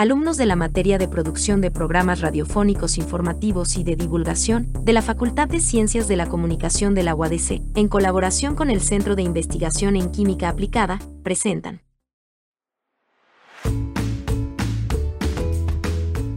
alumnos de la materia de producción de programas radiofónicos informativos y de divulgación de la Facultad de Ciencias de la Comunicación de la UADC, en colaboración con el Centro de Investigación en Química Aplicada, presentan.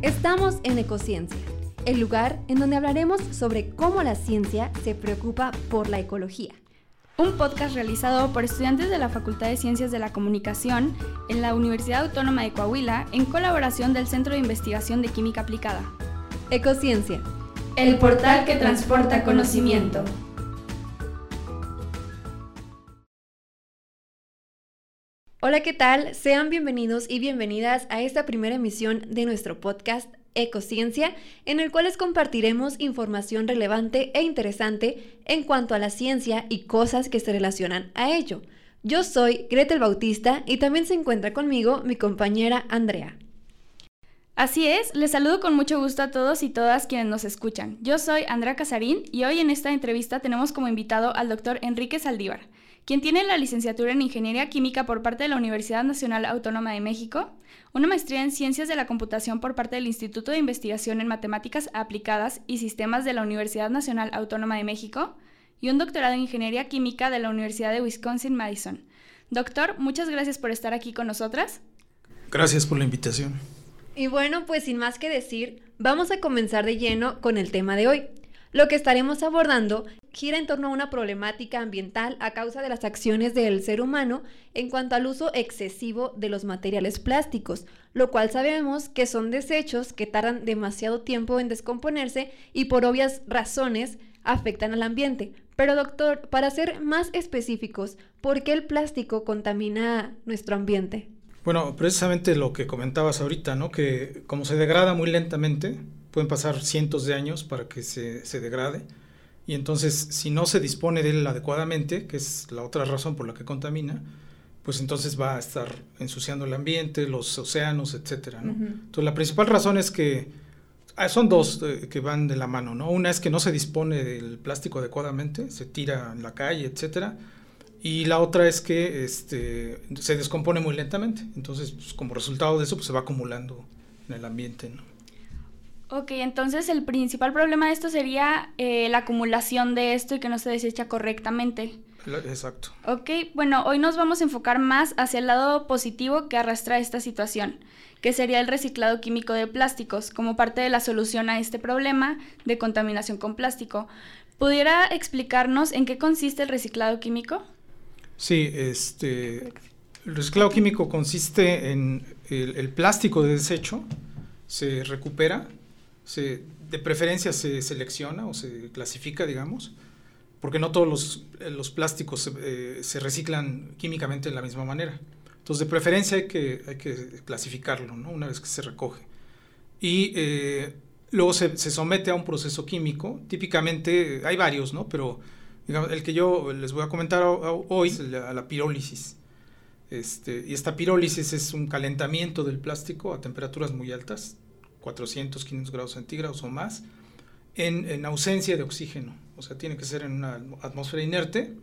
Estamos en Ecociencia, el lugar en donde hablaremos sobre cómo la ciencia se preocupa por la ecología un podcast realizado por estudiantes de la Facultad de Ciencias de la Comunicación en la Universidad Autónoma de Coahuila en colaboración del Centro de Investigación de Química Aplicada. Ecociencia, el portal que transporta conocimiento. Hola, ¿qué tal? Sean bienvenidos y bienvenidas a esta primera emisión de nuestro podcast Ecociencia, en el cual les compartiremos información relevante e interesante en cuanto a la ciencia y cosas que se relacionan a ello. Yo soy Gretel Bautista y también se encuentra conmigo mi compañera Andrea. Así es, les saludo con mucho gusto a todos y todas quienes nos escuchan. Yo soy Andrea Casarín y hoy en esta entrevista tenemos como invitado al doctor Enrique Saldívar, quien tiene la licenciatura en Ingeniería Química por parte de la Universidad Nacional Autónoma de México, una maestría en Ciencias de la Computación por parte del Instituto de Investigación en Matemáticas Aplicadas y Sistemas de la Universidad Nacional Autónoma de México y un doctorado en Ingeniería Química de la Universidad de Wisconsin-Madison. Doctor, muchas gracias por estar aquí con nosotras. Gracias por la invitación. Y bueno, pues sin más que decir, vamos a comenzar de lleno con el tema de hoy. Lo que estaremos abordando gira en torno a una problemática ambiental a causa de las acciones del ser humano en cuanto al uso excesivo de los materiales plásticos, lo cual sabemos que son desechos que tardan demasiado tiempo en descomponerse y por obvias razones afectan al ambiente. Pero doctor, para ser más específicos, ¿por qué el plástico contamina nuestro ambiente? Bueno, precisamente lo que comentabas ahorita, ¿no? Que como se degrada muy lentamente, pueden pasar cientos de años para que se, se degrade y entonces, si no se dispone de él adecuadamente, que es la otra razón por la que contamina, pues entonces va a estar ensuciando el ambiente, los océanos, etcétera, Entonces, la principal razón es que ah, son dos eh, que van de la mano, ¿no? Una es que no se dispone del plástico adecuadamente, se tira en la calle, etcétera. Y la otra es que este, se descompone muy lentamente. Entonces, pues, como resultado de eso, pues se va acumulando en el ambiente, ¿no? Ok, entonces el principal problema de esto sería eh, la acumulación de esto y que no se desecha correctamente. Exacto. Ok, bueno, hoy nos vamos a enfocar más hacia el lado positivo que arrastra esta situación, que sería el reciclado químico de plásticos, como parte de la solución a este problema de contaminación con plástico. ¿Pudiera explicarnos en qué consiste el reciclado químico? Sí, este, el reciclado químico consiste en el plástico de desecho, se recupera de preferencia se selecciona o se clasifica, digamos, porque no todos los, los plásticos eh, se reciclan químicamente de la misma manera. Entonces, de preferencia hay que, hay que clasificarlo, ¿no? Una vez que se recoge. Y eh, luego se, se, somete a un proceso químico. Típicamente, hay varios, ¿no? Pero el que yo les voy a comentar hoy es la, la pirólisis. Este, y esta pirólisis es un calentamiento del plástico a temperaturas muy altas, 400, 500 grados centígrados o más, en, ausencia de oxígeno. O sea, tiene que ser en una atmósfera inerte.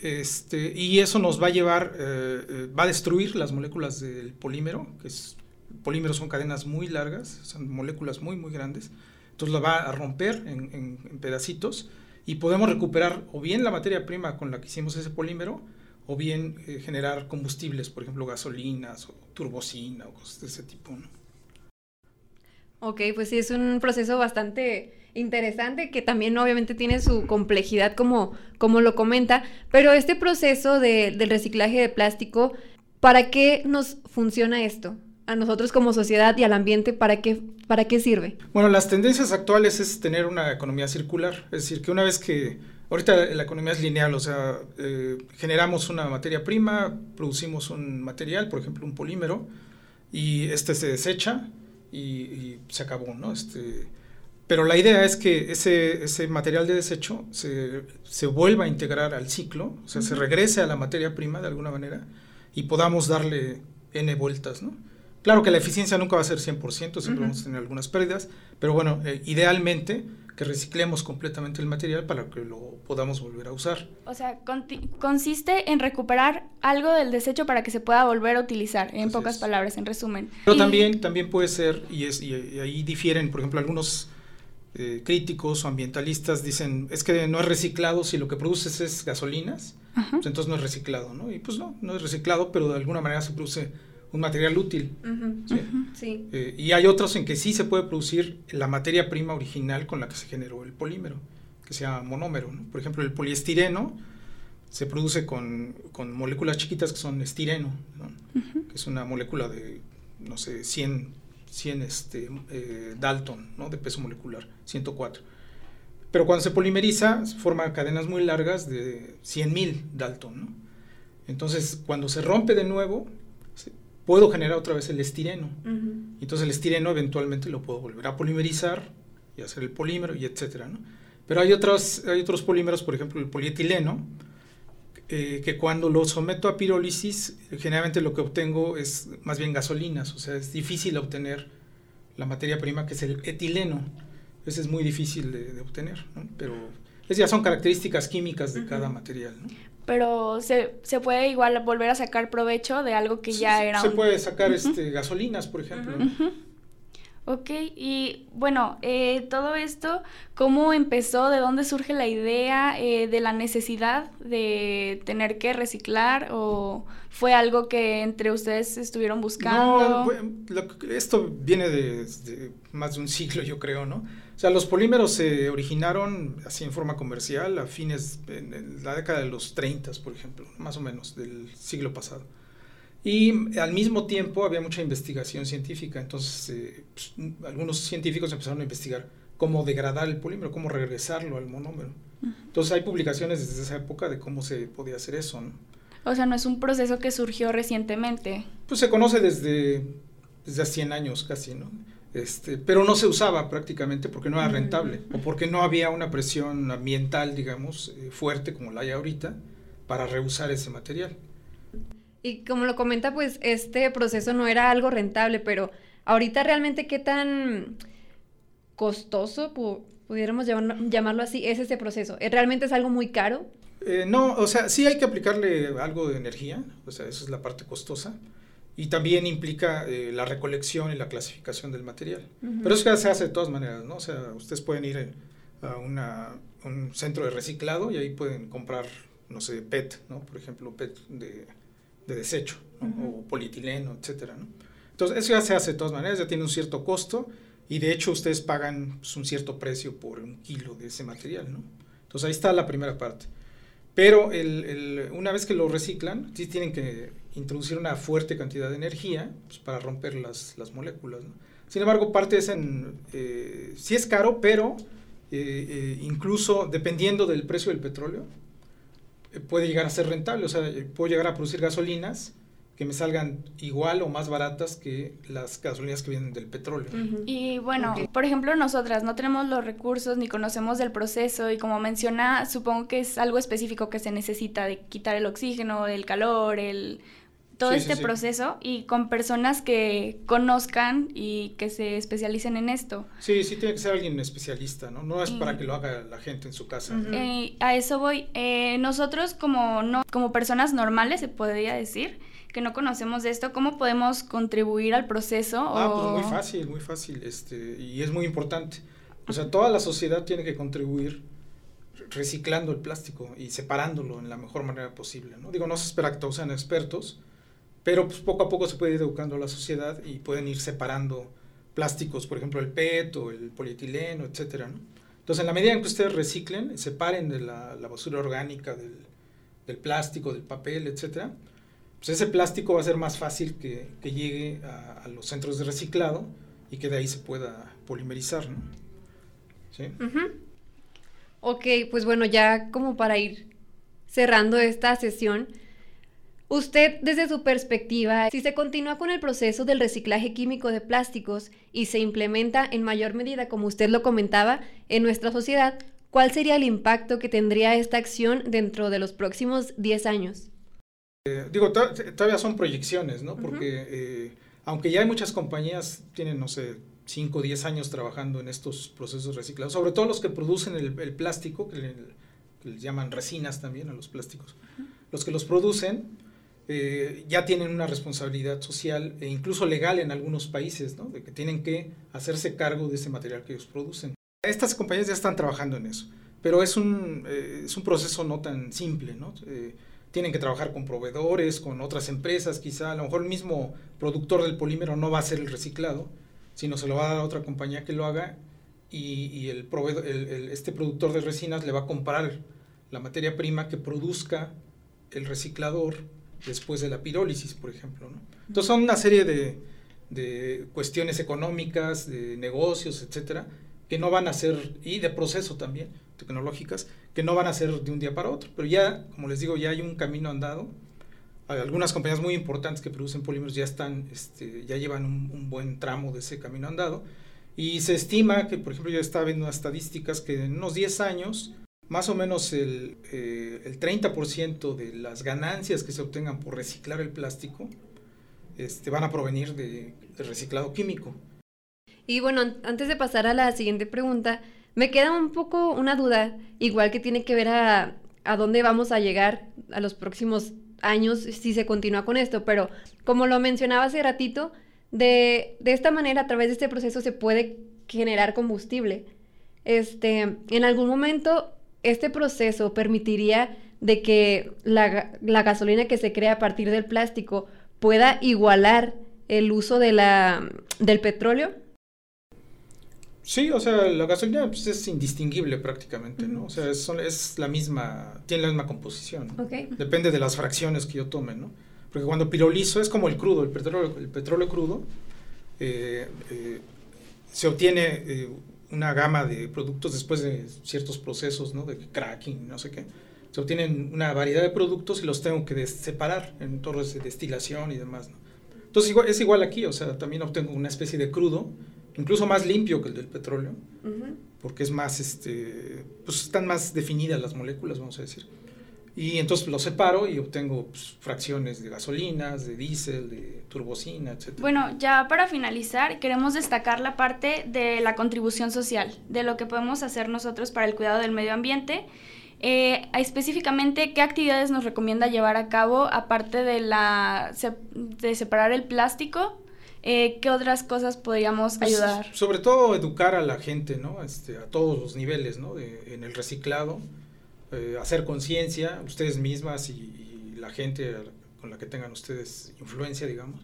este, y eso nos va a llevar, eh, eh, va a destruir las moléculas del polímero, que es, polímeros son cadenas muy largas, son moléculas muy, muy grandes. Entonces lo va a romper en, pedacitos y podemos recuperar o bien la materia prima con la que hicimos ese polímero, o bien eh, generar combustibles, por ejemplo, gasolinas o turbocina o cosas de ese tipo. ¿no? Ok, pues sí, es un proceso bastante interesante que también obviamente tiene su complejidad como, como lo comenta, pero este proceso de, del reciclaje de plástico, ¿para qué nos funciona esto? A nosotros como sociedad y al ambiente, ¿para qué, ¿para qué sirve? Bueno, las tendencias actuales es tener una economía circular, es decir, que una vez que, ahorita la economía es lineal, o sea, eh, generamos una materia prima, producimos un material, por ejemplo, un polímero, y este se desecha, y, se acabó, ¿no? Este, pero la idea es que ese, ese material de desecho se, se, vuelva a integrar al ciclo, o sea, se regrese a la materia prima de alguna manera y podamos darle n vueltas, ¿no? Claro que la eficiencia nunca va a ser 100%, siempre vamos a tener algunas pérdidas, pero bueno, eh, idealmente que reciclemos completamente el material para que lo podamos volver a usar. O sea, consiste en recuperar algo del desecho para que se pueda volver a utilizar, en pocas palabras, en resumen. Pero también, también puede ser, y, es, y, ahí difieren, por ejemplo, algunos eh, críticos o ambientalistas dicen, es que no es reciclado si lo que produces es gasolinas, pues entonces no es reciclado, ¿no? Y pues no, no es reciclado, pero de alguna manera se produce un material útil. Eh, y hay otros en que sí se puede producir la materia prima original con la que se generó el polímero, que sea monómero. Por ejemplo, el poliestireno se produce con, moléculas chiquitas que son estireno, que es una molécula de, no sé, 100, 100 este, eh, Dalton, ¿no? de peso molecular, 104. Pero cuando se polimeriza, forma cadenas muy largas de 100.000 Dalton. Entonces, cuando se rompe de nuevo, puedo generar otra vez el estireno. Entonces el estireno eventualmente lo puedo volver a polimerizar y hacer el polímero y etcétera, ¿no? Pero hay otros, hay otros polímeros, por ejemplo el polietileno, eh, que cuando lo someto a pirólisis, generalmente lo que obtengo es más bien gasolinas, o sea, es difícil obtener la materia prima que es el etileno. Ese es muy difícil de, obtener, ¿no? Pero esas ya son características químicas de cada material, ¿no? Pero se, se, puede igual volver a sacar provecho de algo que ya era. Se puede sacar este, gasolinas, por ejemplo. Ok, y bueno, eh, todo esto, ¿cómo empezó? ¿De dónde surge la idea eh, de la necesidad de tener que reciclar? ¿O fue algo que entre ustedes estuvieron buscando? No, esto viene de, de, más de un siglo, yo creo, ¿no? O sea, los polímeros se originaron así en forma comercial a fines, en la década de los 30, por ejemplo, más o menos, del siglo pasado. Y al mismo tiempo había mucha investigación científica, entonces eh, pues, algunos científicos empezaron a investigar cómo degradar el polímero, cómo regresarlo al monómero. Entonces hay publicaciones desde esa época de cómo se podía hacer eso. ¿no? O sea, no es un proceso que surgió recientemente. Pues se conoce desde, desde hace 100 años casi, ¿no? Este, pero no se usaba prácticamente porque no era rentable o porque no había una presión ambiental, digamos, eh, fuerte como la hay ahorita para reusar ese material. Y como lo comenta, pues este proceso no era algo rentable, pero ahorita realmente qué tan costoso, pudiéramos llamarlo, así, es este proceso. ¿Eh, ¿Realmente es algo muy caro? Eh, no, o sea, sí hay que aplicarle algo de energía, o sea, esa es la parte costosa y también implica eh, la recolección y la clasificación del material. Pero eso se hace de todas maneras, ¿no? O sea, ustedes pueden ir a un centro de reciclado y ahí pueden comprar, no sé, PET, ¿no? Por ejemplo, PET de, desecho, o polietileno, etcétera, ¿no? Entonces, eso ya se hace de todas maneras, ya tiene un cierto costo y de hecho ustedes pagan pues, un cierto precio por un kilo de ese material, ¿no? Entonces, ahí está la primera parte. Pero el, una vez que lo reciclan, sí tienen que introducir una fuerte cantidad de energía pues, para romper las, las moléculas. Sin embargo, parte es en, eh, sí es caro, pero eh, eh, incluso dependiendo del precio del petróleo, puede llegar a ser rentable. O sea, puedo llegar a producir gasolinas que me salgan igual o más baratas que las gasolinas que vienen del petróleo. Y bueno, por ejemplo, nosotras no tenemos los recursos ni conocemos del proceso y como menciona, supongo que es algo específico que se necesita de quitar el oxígeno, el calor, el todo este proceso y con personas que conozcan y que se especialicen en esto. Sí, sí tiene que ser alguien especialista, ¿no? No es para que lo haga la gente en su casa. Eh, a eso voy. Eh, nosotros como, no, como personas normales, se podría decir, que no conocemos de esto, ¿cómo podemos contribuir al proceso? Ah, pues muy fácil, muy fácil, este, y es muy importante. O sea, toda la sociedad tiene que contribuir reciclando el plástico y separándolo en la mejor manera posible, ¿no? Digo, no se espera que todos sean expertos, pero pues poco a poco se puede ir educando a la sociedad y pueden ir separando plásticos, por ejemplo, el PET o el polietileno, etcétera, ¿no? Entonces, en la medida en que ustedes reciclen, separen de la, basura orgánica del, del, plástico, del papel, etcétera, pues ese plástico va a ser más fácil que, llegue a, los centros de reciclado y que de ahí se pueda polimerizar, ¿no? ¿Sí? Ok, pues bueno, ya como para ir cerrando esta sesión, usted desde su perspectiva, si se continúa con el proceso del reciclaje químico de plásticos y se implementa en mayor medida, como usted lo comentaba, en nuestra sociedad, ¿cuál sería el impacto que tendría esta acción dentro de los próximos 10 años? Eh, digo, todavía son proyecciones, ¿no? Porque eh, aunque ya hay muchas compañías, tienen, no sé, 5 o 10 años trabajando en estos procesos reciclados, sobre todo los que producen el, plástico, que, le, llaman resinas también a los plásticos. Los que los producen eh, ya tienen una responsabilidad social e incluso legal en algunos países, ¿no? de que tienen que hacerse cargo de ese material que ellos producen. Estas compañías ya están trabajando en eso, pero es un, eh, es un proceso no tan simple. ¿no? Eh, tienen que trabajar con proveedores, con otras empresas, quizá a lo mejor el mismo productor del polímero no va a hacer el reciclado, sino se lo va a dar a otra compañía que lo haga y, el proveedor, este productor de resinas le va a comprar la materia prima que produzca el reciclador después de la pirólisis, por ejemplo. Entonces son una serie de, cuestiones económicas, de negocios, etcétera, que no van a ser, y de proceso también, tecnológicas, que no van a ser de un día para otro. Pero ya, como les digo, ya hay un camino andado algunas compañías muy importantes que producen polímeros ya están, este, ya llevan un, buen tramo de ese camino andado. Y se estima que, por ejemplo, yo estaba viendo unas estadísticas que en unos 10 años, más o menos el, eh, el 30% de las ganancias que se obtengan por reciclar el plástico este, van a provenir de, reciclado químico. Y bueno, antes de pasar a la siguiente pregunta, me queda un poco una duda, igual que tiene que ver a, a dónde vamos a llegar a los próximos años si se continúa con esto, pero como lo mencionaba hace ratito, de, de esta manera, a través de este proceso, se puede generar combustible. Este, en algún momento, este proceso permitiría de que la, la, gasolina que se crea a partir del plástico pueda igualar el uso de la, del petróleo. Sí, o sea, la gasolina pues, es indistinguible prácticamente, ¿no? O sea, es, es, la misma, tiene la misma composición. Depende de las fracciones que yo tome, ¿no? Porque cuando pirolizo es como el crudo, el petróleo, el petróleo crudo, eh, eh, se obtiene eh, una gama de productos después de ciertos procesos, ¿no? De cracking, no sé qué. Se obtienen una variedad de productos y los tengo que separar en torres de destilación y demás, ¿no? Entonces es igual aquí, o sea, también obtengo una especie de crudo incluso más limpio que el del petróleo, porque es más, este, pues están más definidas las moléculas, vamos a decir. Y entonces lo separo y obtengo pues, fracciones de gasolinas, de diésel, de turbocina, etc. Bueno, ya para finalizar, queremos destacar la parte de la contribución social, de lo que podemos hacer nosotros para el cuidado del medio ambiente. Eh, específicamente, ¿qué actividades nos recomienda llevar a cabo aparte de, la, de separar el plástico eh, ¿qué otras cosas podríamos pues, ayudar? Sobre todo educar a la gente, ¿no? Este, a todos los niveles, ¿no? en el reciclado, eh, hacer conciencia, ustedes mismas y, la gente con la que tengan ustedes influencia, digamos.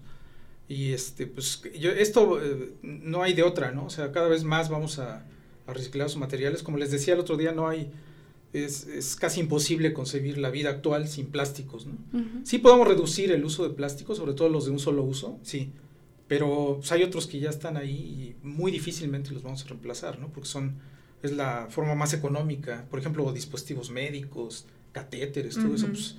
Y este, pues, yo, esto eh, no hay de otra, ¿no? O sea, cada vez más vamos a, reciclar sus materiales. Como les decía el otro día, no hay, es, es, casi imposible concebir la vida actual sin plásticos, ¿no? Sí podemos reducir el uso de plásticos, sobre todo los de un solo uso, sí, pero pues, hay otros que ya están ahí y muy difícilmente los vamos a reemplazar, ¿no? Porque son, es la forma más económica. Por ejemplo, dispositivos médicos, catéteres, todo eso, pues,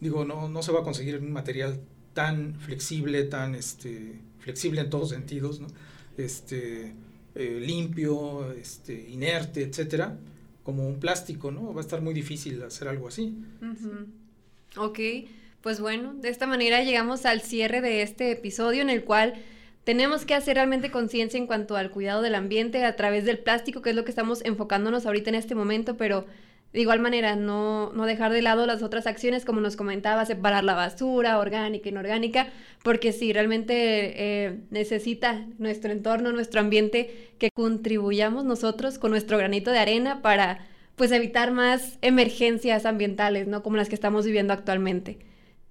digo, no, no se va a conseguir un material tan flexible, tan este, flexible en todos sentidos, ¿no? Este, eh, limpio, este, inerte, etcétera, como un plástico, ¿no? Va a estar muy difícil hacer algo así. Ok. Pues bueno, de esta manera llegamos al cierre de este episodio en el cual tenemos que hacer realmente conciencia en cuanto al cuidado del ambiente a través del plástico, que es lo que estamos enfocándonos ahorita en este momento, pero de igual manera no, no dejar de lado las otras acciones, como nos comentaba, separar la basura orgánica inorgánica, porque si realmente eh, necesita nuestro entorno, nuestro ambiente, que contribuyamos nosotros con nuestro granito de arena para pues evitar más emergencias ambientales, ¿no? Como las que estamos viviendo actualmente.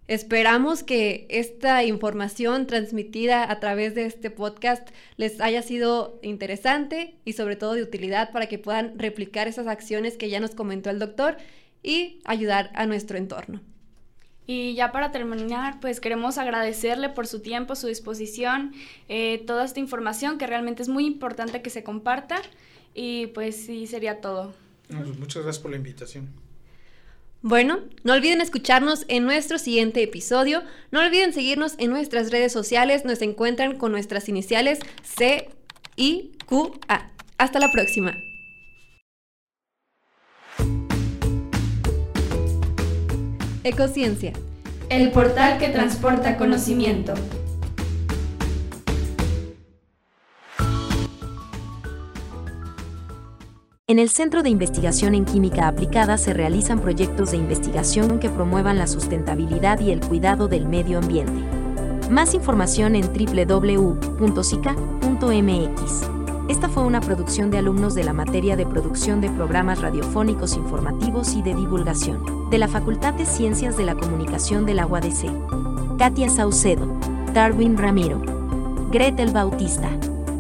Esperamos que esta información transmitida a través de este podcast les haya sido interesante y sobre todo de utilidad para que puedan replicar esas acciones que ya nos comentó el doctor y ayudar a nuestro entorno. Y ya para terminar, pues queremos agradecerle por su tiempo, su disposición, eh, toda esta información que realmente es muy importante que se comparta. Y pues sí, sería todo. Pues muchas gracias por la invitación. Bueno, no olviden escucharnos en nuestro siguiente episodio. No olviden seguirnos en nuestras redes sociales. Nos encuentran con nuestras iniciales C, I, Q, A. Hasta la próxima. Ecociencia. El portal que transporta conocimiento. En el Centro de Investigación en Química Aplicada se realizan proyectos de investigación que promuevan la sustentabilidad y el cuidado del medio ambiente. Más información en www.sica.mx. Esta fue una producción de alumnos de la materia de producción de programas radiofónicos informativos y de divulgación, de la Facultad de Ciencias de la Comunicación de la UADC. Katia Saucedo, Darwin Ramiro, Gretel Bautista,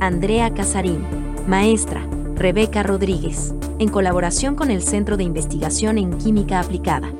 Andrea Casarín, maestra, Rebeca Rodríguez, en colaboración con el Centro de Investigación en Química Aplicada.